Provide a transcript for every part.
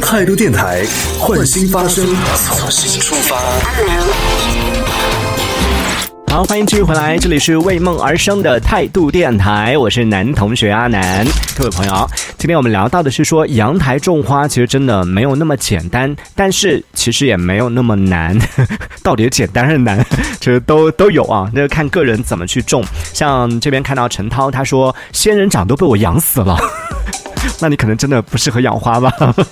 态度电台，换新发声，从新出发。好，欢迎继续回来，这里是为梦而生的态度电台，我是男同学阿南。各位朋友，今天我们聊到的是说，阳台种花其实真的没有那么简单，但是其实也没有那么难。到底简单还是难？其实都都有啊，那就看个人怎么去种。像这边看到陈涛，他说仙人掌都被我养死了。那你可能真的不适合养花吧？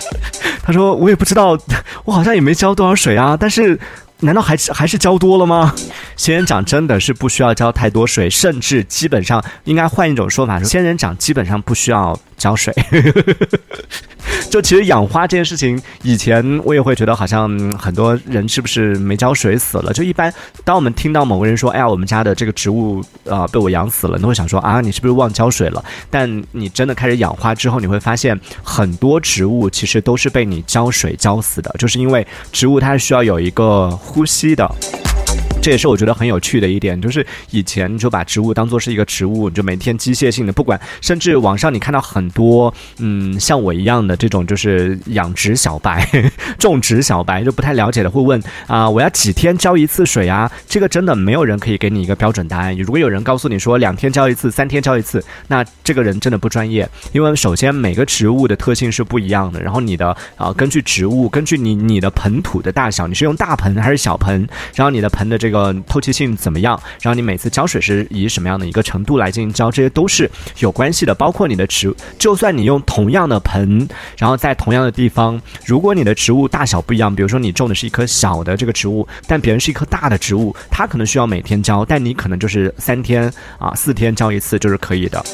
他说我也不知道，我好像也没浇多少水啊，但是。难道还是还是浇多了吗？仙人掌真的是不需要浇太多水，甚至基本上应该换一种说法说，仙人掌基本上不需要浇水。就其实养花这件事情，以前我也会觉得好像很多人是不是没浇水死了？就一般当我们听到某个人说：“哎呀，我们家的这个植物啊被我养死了”，你会想说：“啊，你是不是忘浇水了？”但你真的开始养花之后，你会发现很多植物其实都是被你浇水浇死的，就是因为植物它是需要有一个呼吸的。这也是我觉得很有趣的一点，就是以前就把植物当做是一个植物，就每天机械性的，不管，甚至网上你看到很多，嗯，像我一样的这种就是养殖小白、种植小白，就不太了解的会问啊，我要几天浇一次水啊？这个真的没有人可以给你一个标准答案。如果有人告诉你说两天浇一次、三天浇一次，那这个人真的不专业，因为首先每个植物的特性是不一样的，然后你的啊，根据植物，根据你你的盆土的大小，你是用大盆还是小盆，然后你的盆的这个。呃，透气性怎么样？然后你每次浇水是以什么样的一个程度来进行浇？这些都是有关系的。包括你的植，就算你用同样的盆，然后在同样的地方，如果你的植物大小不一样，比如说你种的是一棵小的这个植物，但别人是一棵大的植物，它可能需要每天浇，但你可能就是三天啊四天浇一次就是可以的。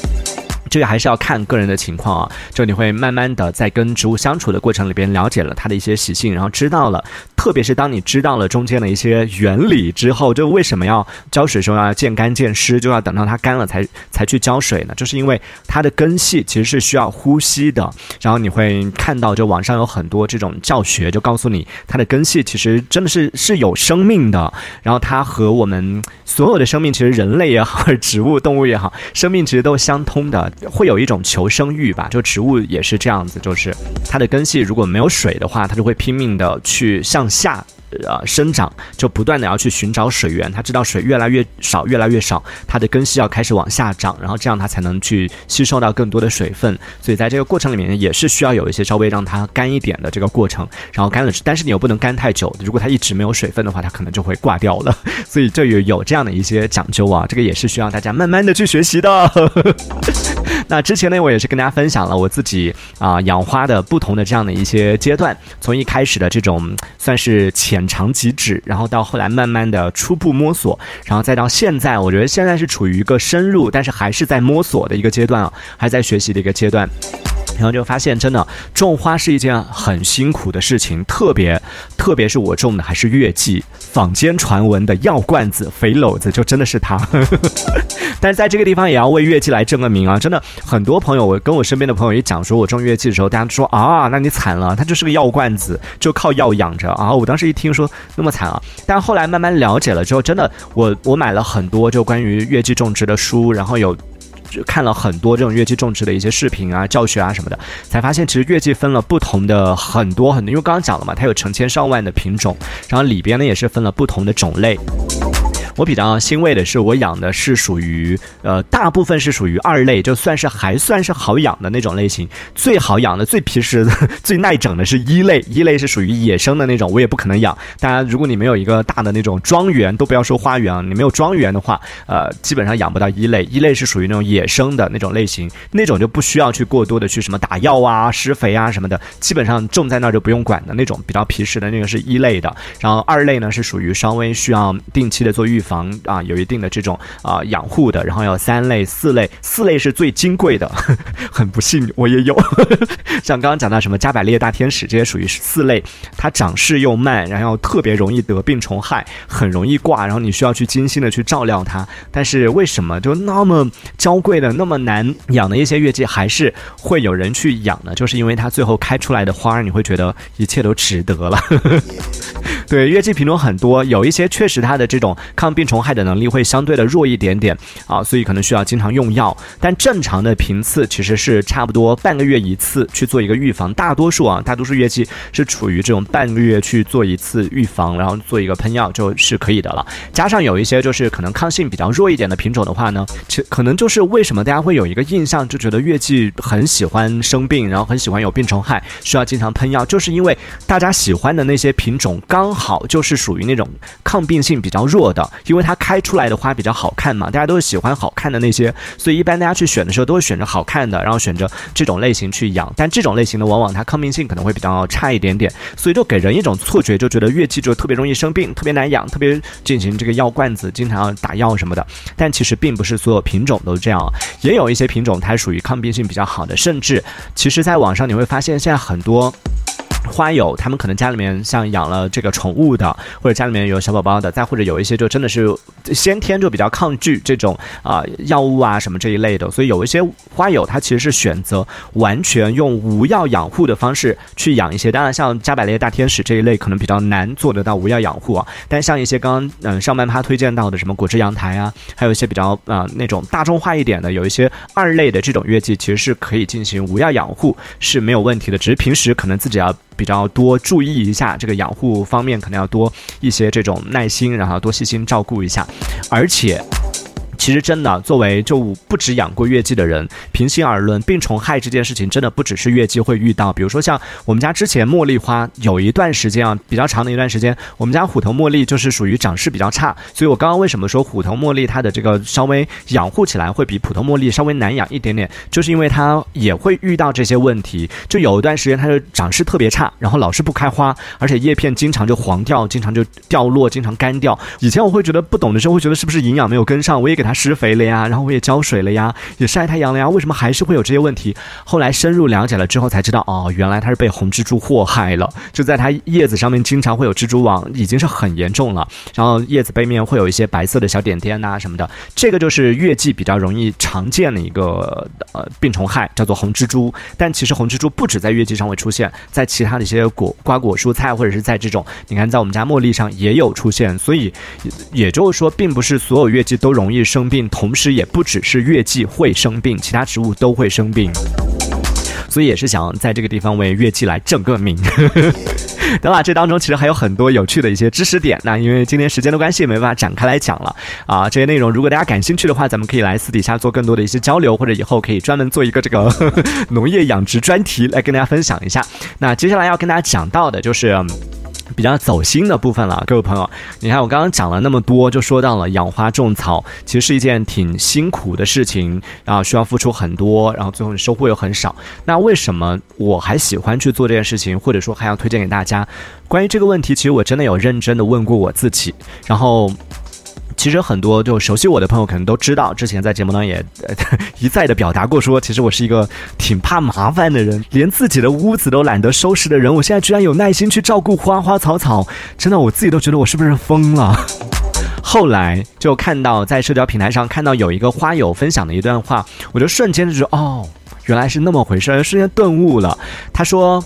这个还是要看个人的情况啊。就你会慢慢的在跟植物相处的过程里边了解了它的一些习性，然后知道了。特别是当你知道了中间的一些原理之后，就为什么要浇水的时候要见干见湿，就要等到它干了才才去浇水呢？就是因为它的根系其实是需要呼吸的。然后你会看到，就网上有很多这种教学，就告诉你它的根系其实真的是是有生命的。然后它和我们所有的生命，其实人类也好，或 者植物、动物也好，生命其实都相通的，会有一种求生欲吧。就植物也是这样子，就是它的根系如果没有水的话，它就会拼命的去向。下。呃，生长就不断的要去寻找水源，它知道水越来越少，越来越少，它的根系要开始往下长，然后这样它才能去吸收到更多的水分。所以在这个过程里面也是需要有一些稍微让它干一点的这个过程，然后干了，但是你又不能干太久，如果它一直没有水分的话，它可能就会挂掉了。所以这有有这样的一些讲究啊，这个也是需要大家慢慢的去学习的。那之前呢，我也是跟大家分享了我自己啊养花的不同的这样的一些阶段，从一开始的这种算是浅。尝即止，然后到后来慢慢的初步摸索，然后再到现在，我觉得现在是处于一个深入，但是还是在摸索的一个阶段啊，还在学习的一个阶段。然后就发现，真的种花是一件很辛苦的事情，特别特别是我种的还是月季，坊间传闻的药罐子、肥篓子，就真的是它。但是在这个地方也要为月季来证个名啊！真的，很多朋友，我跟我身边的朋友一讲说我种月季的时候，大家说啊，那你惨了，它就是个药罐子，就靠药养着啊！我当时一听说那么惨啊，但后来慢慢了解了之后，真的，我我买了很多就关于月季种植的书，然后有。看了很多这种月季种植的一些视频啊、教学啊什么的，才发现其实月季分了不同的很多很多，因为刚刚讲了嘛，它有成千上万的品种，然后里边呢也是分了不同的种类。我比较欣慰的是，我养的是属于呃，大部分是属于二类，就算是还算是好养的那种类型。最好养的、最皮实的、最耐整的是一类，一类是属于野生的那种，我也不可能养。当然，如果你没有一个大的那种庄园，都不要说花园啊，你没有庄园的话，呃，基本上养不到一类。一类是属于那种野生的那种类型，那种就不需要去过多的去什么打药啊、施肥啊什么的，基本上种在那儿就不用管的那种比较皮实的那个是一类的。然后二类呢是属于稍微需要定期的做预。防啊，有一定的这种啊养护的，然后有三类、四类，四类是最金贵的。很不幸，我也有。像刚刚讲到什么加百列大天使，这些属于四类，它长势又慢，然后特别容易得病虫害，很容易挂，然后你需要去精心的去照料它。但是为什么就那么娇贵的、那么难养的一些月季，还是会有人去养呢？就是因为它最后开出来的花，你会觉得一切都值得了。对，月季品种很多，有一些确实它的这种抗病虫害的能力会相对的弱一点点啊，所以可能需要经常用药。但正常的频次其实是差不多半个月一次去做一个预防，大多数啊，大多数月季是处于这种半个月去做一次预防，然后做一个喷药就是可以的了。加上有一些就是可能抗性比较弱一点的品种的话呢，其可能就是为什么大家会有一个印象，就觉得月季很喜欢生病，然后很喜欢有病虫害，需要经常喷药，就是因为大家喜欢的那些品种刚好好就是属于那种抗病性比较弱的，因为它开出来的花比较好看嘛，大家都是喜欢好看的那些，所以一般大家去选的时候都会选择好看的，然后选择这种类型去养。但这种类型的往往它抗病性可能会比较差一点点，所以就给人一种错觉，就觉得月季就特别容易生病，特别难养，特别进行这个药罐子，经常要打药什么的。但其实并不是所有品种都这样，也有一些品种它属于抗病性比较好的，甚至其实在网上你会发现现在很多。花友他们可能家里面像养了这个宠物的，或者家里面有小宝宝的，再或者有一些就真的是先天就比较抗拒这种啊药物啊什么这一类的，所以有一些花友他其实是选择完全用无药养护的方式去养一些。当然，像加百列大天使这一类可能比较难做得到无药养护啊。但像一些刚刚嗯上半趴推荐到的什么果汁阳台啊，还有一些比较啊那种大众化一点的，有一些二类的这种月季，其实是可以进行无药养护是没有问题的，只是平时可能自己要。比较多注意一下这个养护方面，可能要多一些这种耐心，然后多细心照顾一下，而且。其实真的，作为就不止养过月季的人，平心而论，病虫害这件事情真的不只是月季会遇到。比如说像我们家之前茉莉花有一段时间啊，比较长的一段时间，我们家虎头茉莉就是属于长势比较差。所以我刚刚为什么说虎头茉莉它的这个稍微养护起来会比普通茉莉稍微难养一点点，就是因为它也会遇到这些问题。就有一段时间它的长势特别差，然后老是不开花，而且叶片经常就黄掉，经常就掉落，经常干掉。以前我会觉得不懂的时候会觉得是不是营养没有跟上，我也给它。施肥了呀，然后我也浇水了呀，也晒太阳了呀，为什么还是会有这些问题？后来深入了解了之后才知道，哦，原来它是被红蜘蛛祸害了，就在它叶子上面经常会有蜘蛛网，已经是很严重了。然后叶子背面会有一些白色的小点点呐什么的，这个就是月季比较容易常见的一个呃病虫害，叫做红蜘蛛。但其实红蜘蛛不止在月季上会出现，在其他的一些果瓜果蔬菜或者是在这种，你看在我们家茉莉上也有出现，所以也就是说，并不是所有月季都容易生。生病，同时也不只是月季会生病，其他植物都会生病，所以也是想在这个地方为月季来正个名。得了，这当中其实还有很多有趣的一些知识点。那因为今天时间的关系，没办法展开来讲了啊。这些内容如果大家感兴趣的话，咱们可以来私底下做更多的一些交流，或者以后可以专门做一个这个 农业养殖专题来跟大家分享一下。那接下来要跟大家讲到的就是。比较走心的部分了，各位朋友，你看我刚刚讲了那么多，就说到了养花种草，其实是一件挺辛苦的事情，然后需要付出很多，然后最后你收获又很少。那为什么我还喜欢去做这件事情，或者说还要推荐给大家？关于这个问题，其实我真的有认真的问过我自己，然后。其实很多就熟悉我的朋友可能都知道，之前在节目当中也 一再的表达过，说其实我是一个挺怕麻烦的人，连自己的屋子都懒得收拾的人。我现在居然有耐心去照顾花花草草，真的我自己都觉得我是不是疯了。后来就看到在社交平台上看到有一个花友分享的一段话，我就瞬间就觉得哦，原来是那么回事，瞬间顿悟了。他说。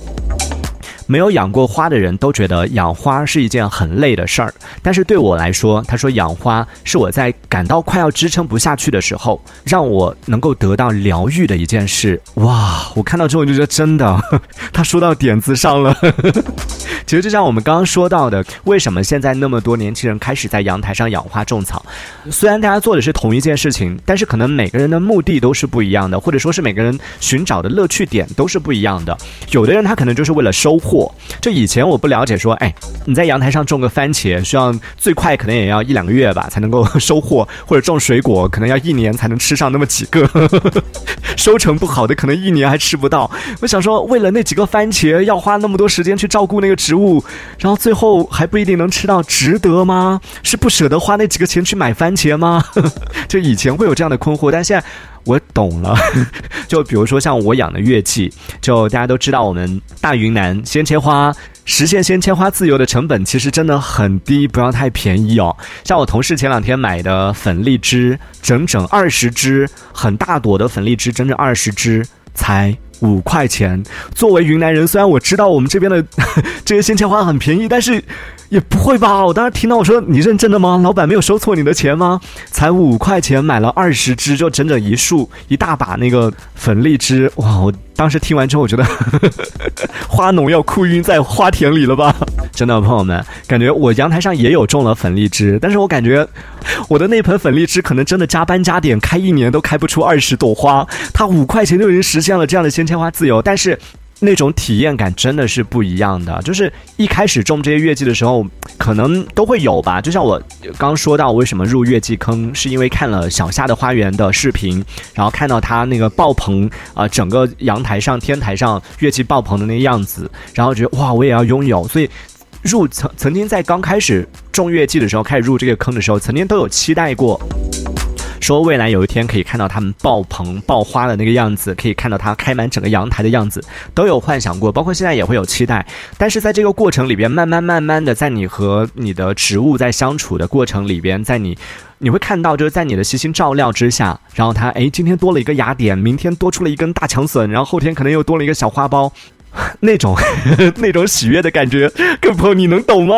没有养过花的人都觉得养花是一件很累的事儿，但是对我来说，他说养花是我在感到快要支撑不下去的时候，让我能够得到疗愈的一件事。哇，我看到之后就觉得真的，他说到点子上了。其实就像我们刚刚说到的，为什么现在那么多年轻人开始在阳台上养花种草？虽然大家做的是同一件事情，但是可能每个人的目的都是不一样的，或者说是每个人寻找的乐趣点都是不一样的。有的人他可能就是为了收获。就以前我不了解，说，哎，你在阳台上种个番茄，需要最快可能也要一两个月吧才能够收获，或者种水果可能要一年才能吃上那么几个，收成不好的可能一年还吃不到。我想说，为了那几个番茄，要花那么多时间去照顾那个植物，然后最后还不一定能吃到，值得吗？是不舍得花那几个钱去买番茄吗？就以前会有这样的困惑，但现在。我懂了，就比如说像我养的月季，就大家都知道，我们大云南鲜切花实现鲜切花自由的成本其实真的很低，不要太便宜哦。像我同事前两天买的粉荔枝，整整二十支，很大朵的粉荔枝，整整二十支，才五块钱。作为云南人，虽然我知道我们这边的 这些鲜切花很便宜，但是也不会吧？我当时听到我说你认真的吗？老板没有收错你的钱吗？才五块钱买了二十支，就整整一束一大把那个粉荔枝，哇！我当时听完之后，我觉得 花农要哭晕在花田里了吧？真的，朋友们，感觉我阳台上也有种了粉荔枝，但是我感觉我的那盆粉荔枝可能真的加班加点开一年都开不出二十朵花，它五块钱就已经实现了这样的鲜切花自由，但是。那种体验感真的是不一样的，就是一开始种这些月季的时候，可能都会有吧。就像我刚说到，为什么入月季坑，是因为看了小夏的花园的视频，然后看到他那个爆棚啊，整个阳台上、天台上月季爆棚的那个样子，然后觉得哇，我也要拥有。所以入曾曾经在刚开始种月季的时候，开始入这个坑的时候，曾经都有期待过。说未来有一天可以看到它们爆棚爆花的那个样子，可以看到它开满整个阳台的样子，都有幻想过，包括现在也会有期待。但是在这个过程里边，慢慢慢慢的，在你和你的植物在相处的过程里边，在你你会看到，就是在你的悉心照料之下，然后它哎，今天多了一个芽点，明天多出了一根大强笋，然后后天可能又多了一个小花苞，那种 那种喜悦的感觉，各位朋友你能懂吗？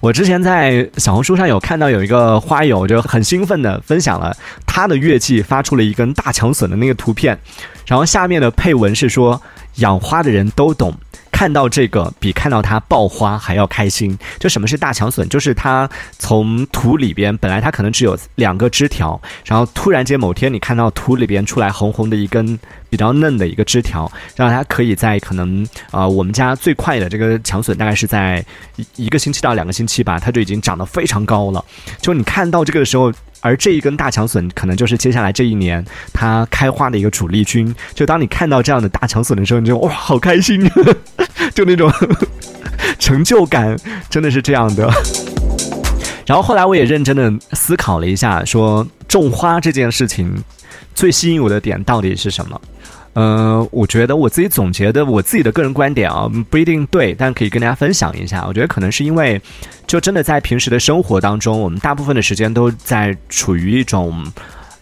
我之前在小红书上有看到有一个花友就很兴奋的分享了他的月季发出了一根大强笋的那个图片，然后下面的配文是说养花的人都懂。看到这个比看到它爆花还要开心。就什么是大强笋？就是它从土里边本来它可能只有两个枝条，然后突然间某天你看到土里边出来红红的一根比较嫩的一个枝条，让它可以在可能啊我们家最快的这个强笋大概是在一一个星期到两个星期吧，它就已经长得非常高了。就你看到这个的时候。而这一根大强笋，可能就是接下来这一年它开花的一个主力军。就当你看到这样的大强笋的时候，你就哇，好开心，就那种成就感，真的是这样的。然后后来我也认真的思考了一下，说种花这件事情最吸引我的点到底是什么？嗯，我觉得我自己总结的我自己的个人观点啊，不一定对，但可以跟大家分享一下。我觉得可能是因为，就真的在平时的生活当中，我们大部分的时间都在处于一种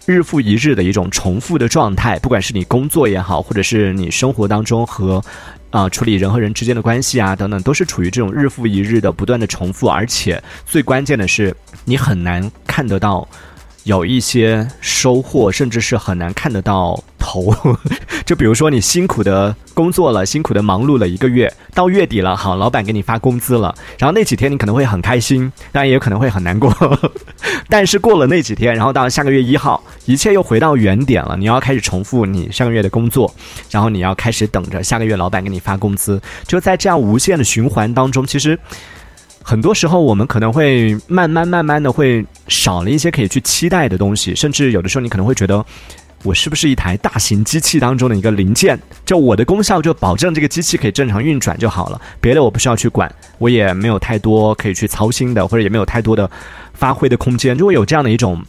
日复一日的一种重复的状态，不管是你工作也好，或者是你生活当中和啊处理人和人之间的关系啊等等，都是处于这种日复一日的不断的重复，而且最关键的是，你很难看得到。有一些收获，甚至是很难看得到头。就比如说，你辛苦的工作了，辛苦的忙碌了一个月，到月底了，好，老板给你发工资了，然后那几天你可能会很开心，当然也可能会很难过。但是过了那几天，然后到下个月一号，一切又回到原点了，你要开始重复你上个月的工作，然后你要开始等着下个月老板给你发工资。就在这样无限的循环当中，其实。很多时候，我们可能会慢慢慢慢的会少了一些可以去期待的东西，甚至有的时候你可能会觉得，我是不是一台大型机器当中的一个零件？就我的功效就保证这个机器可以正常运转就好了，别的我不需要去管，我也没有太多可以去操心的，或者也没有太多的发挥的空间，就会有这样的一种。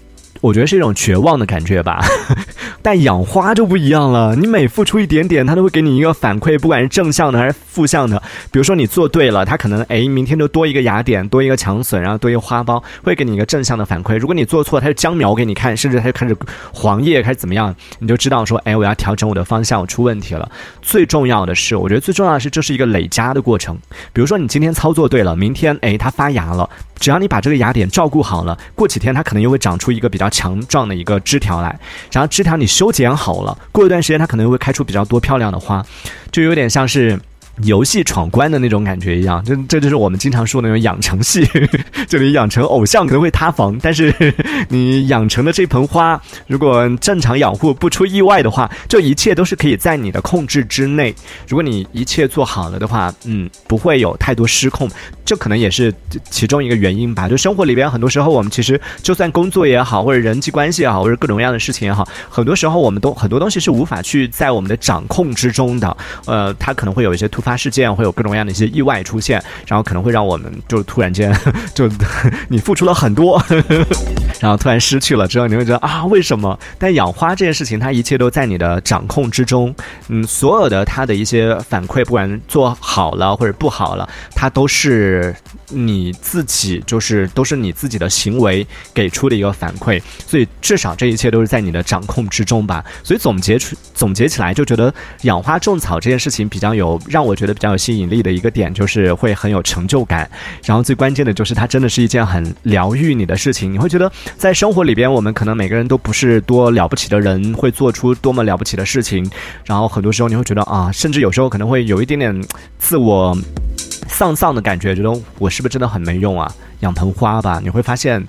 我觉得是一种绝望的感觉吧，但养花就不一样了。你每付出一点点，它都会给你一个反馈，不管是正向的还是负向的。比如说你做对了，它可能哎，明天就多一个芽点，多一个强笋，然后多一个花苞，会给你一个正向的反馈。如果你做错，它就将苗给你看，甚至它就开始黄叶，开始怎么样，你就知道说，哎，我要调整我的方向，我出问题了。最重要的是，我觉得最重要的是，这是一个累加的过程。比如说你今天操作对了，明天哎，它发芽了。只要你把这个芽点照顾好了，过几天它可能又会长出一个比较强壮的一个枝条来，然后枝条你修剪好了，过一段时间它可能会开出比较多漂亮的花，就有点像是。游戏闯关的那种感觉一样，这这就是我们经常说的那种养成系。这里养成偶像可能会塌房，但是你养成的这盆花，如果正常养护不出意外的话，这一切都是可以在你的控制之内。如果你一切做好了的话，嗯，不会有太多失控。这可能也是其中一个原因吧。就生活里边很多时候，我们其实就算工作也好，或者人际关系也好，或者各种各样的事情也好，很多时候我们都 很多东西是无法去在我们的掌控之中的。呃，它可能会有一些突发。事件会有各种各样的一些意外出现，然后可能会让我们就突然间就 你付出了很多，然后突然失去了之后，你会觉得啊，为什么？但养花这件事情，它一切都在你的掌控之中。嗯，所有的它的一些反馈，不管做好了或者不好了，它都是你自己，就是都是你自己的行为给出的一个反馈。所以至少这一切都是在你的掌控之中吧。所以总结出总结起来，就觉得养花种草这件事情比较有让我觉得比较有吸引力的一个点，就是会很有成就感。然后最关键的就是它真的是一件很疗愈你的事情。你会觉得在生活里边，我们可能每个人都不是多了不起的人，会做出多么了不起的事情。然后很多时候你会觉得啊，甚至有时候可能会有一点点自我丧丧的感觉，觉得我是不是真的很没用啊？养盆花吧，你会发现。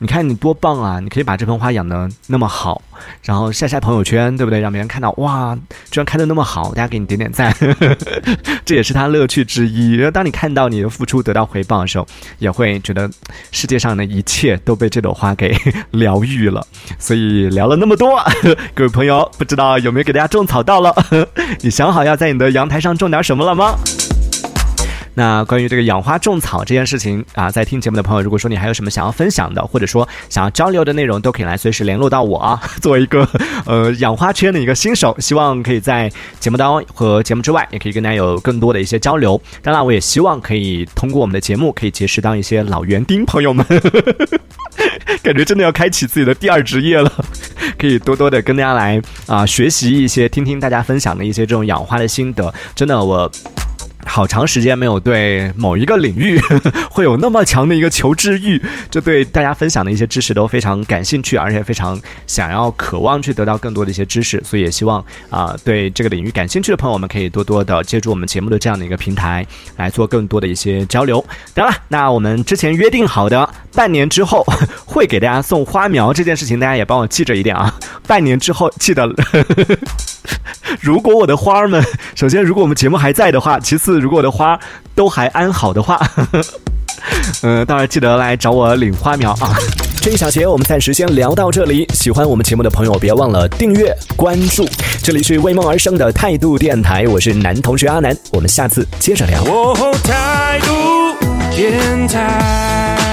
你看你多棒啊！你可以把这盆花养得那么好，然后晒晒朋友圈，对不对？让别人看到哇，居然开得那么好，大家给你点点赞，这也是他乐趣之一。然后当你看到你的付出得到回报的时候，也会觉得世界上的一切都被这朵花给 疗愈了。所以聊了那么多，各位朋友，不知道有没有给大家种草到了？你想好要在你的阳台上种点什么了吗？那关于这个养花种草这件事情啊，在听节目的朋友，如果说你还有什么想要分享的，或者说想要交流的内容，都可以来随时联络到我啊。作为一个呃养花圈的一个新手，希望可以在节目当中和节目之外，也可以跟大家有更多的一些交流。当然，我也希望可以通过我们的节目，可以结识到一些老园丁朋友们，感觉真的要开启自己的第二职业了。可以多多的跟大家来啊学习一些，听听大家分享的一些这种养花的心得。真的我。好长时间没有对某一个领域 会有那么强的一个求知欲，就对大家分享的一些知识都非常感兴趣，而且非常想要渴望去得到更多的一些知识，所以也希望啊对这个领域感兴趣的朋友们可以多多的借助我们节目的这样的一个平台来做更多的一些交流。当然了，那我们之前约定好的半年之后会给大家送花苗这件事情，大家也帮我记着一点啊，半年之后记得。如果我的花儿们，首先如果我们节目还在的话，其次如果我的花都还安好的话，嗯，当然记得来找我领花苗啊。这一小节我们暂时先聊到这里，喜欢我们节目的朋友别忘了订阅关注。这里是为梦而生的态度电台，我是男同学阿南，我们下次接着聊。态度电台。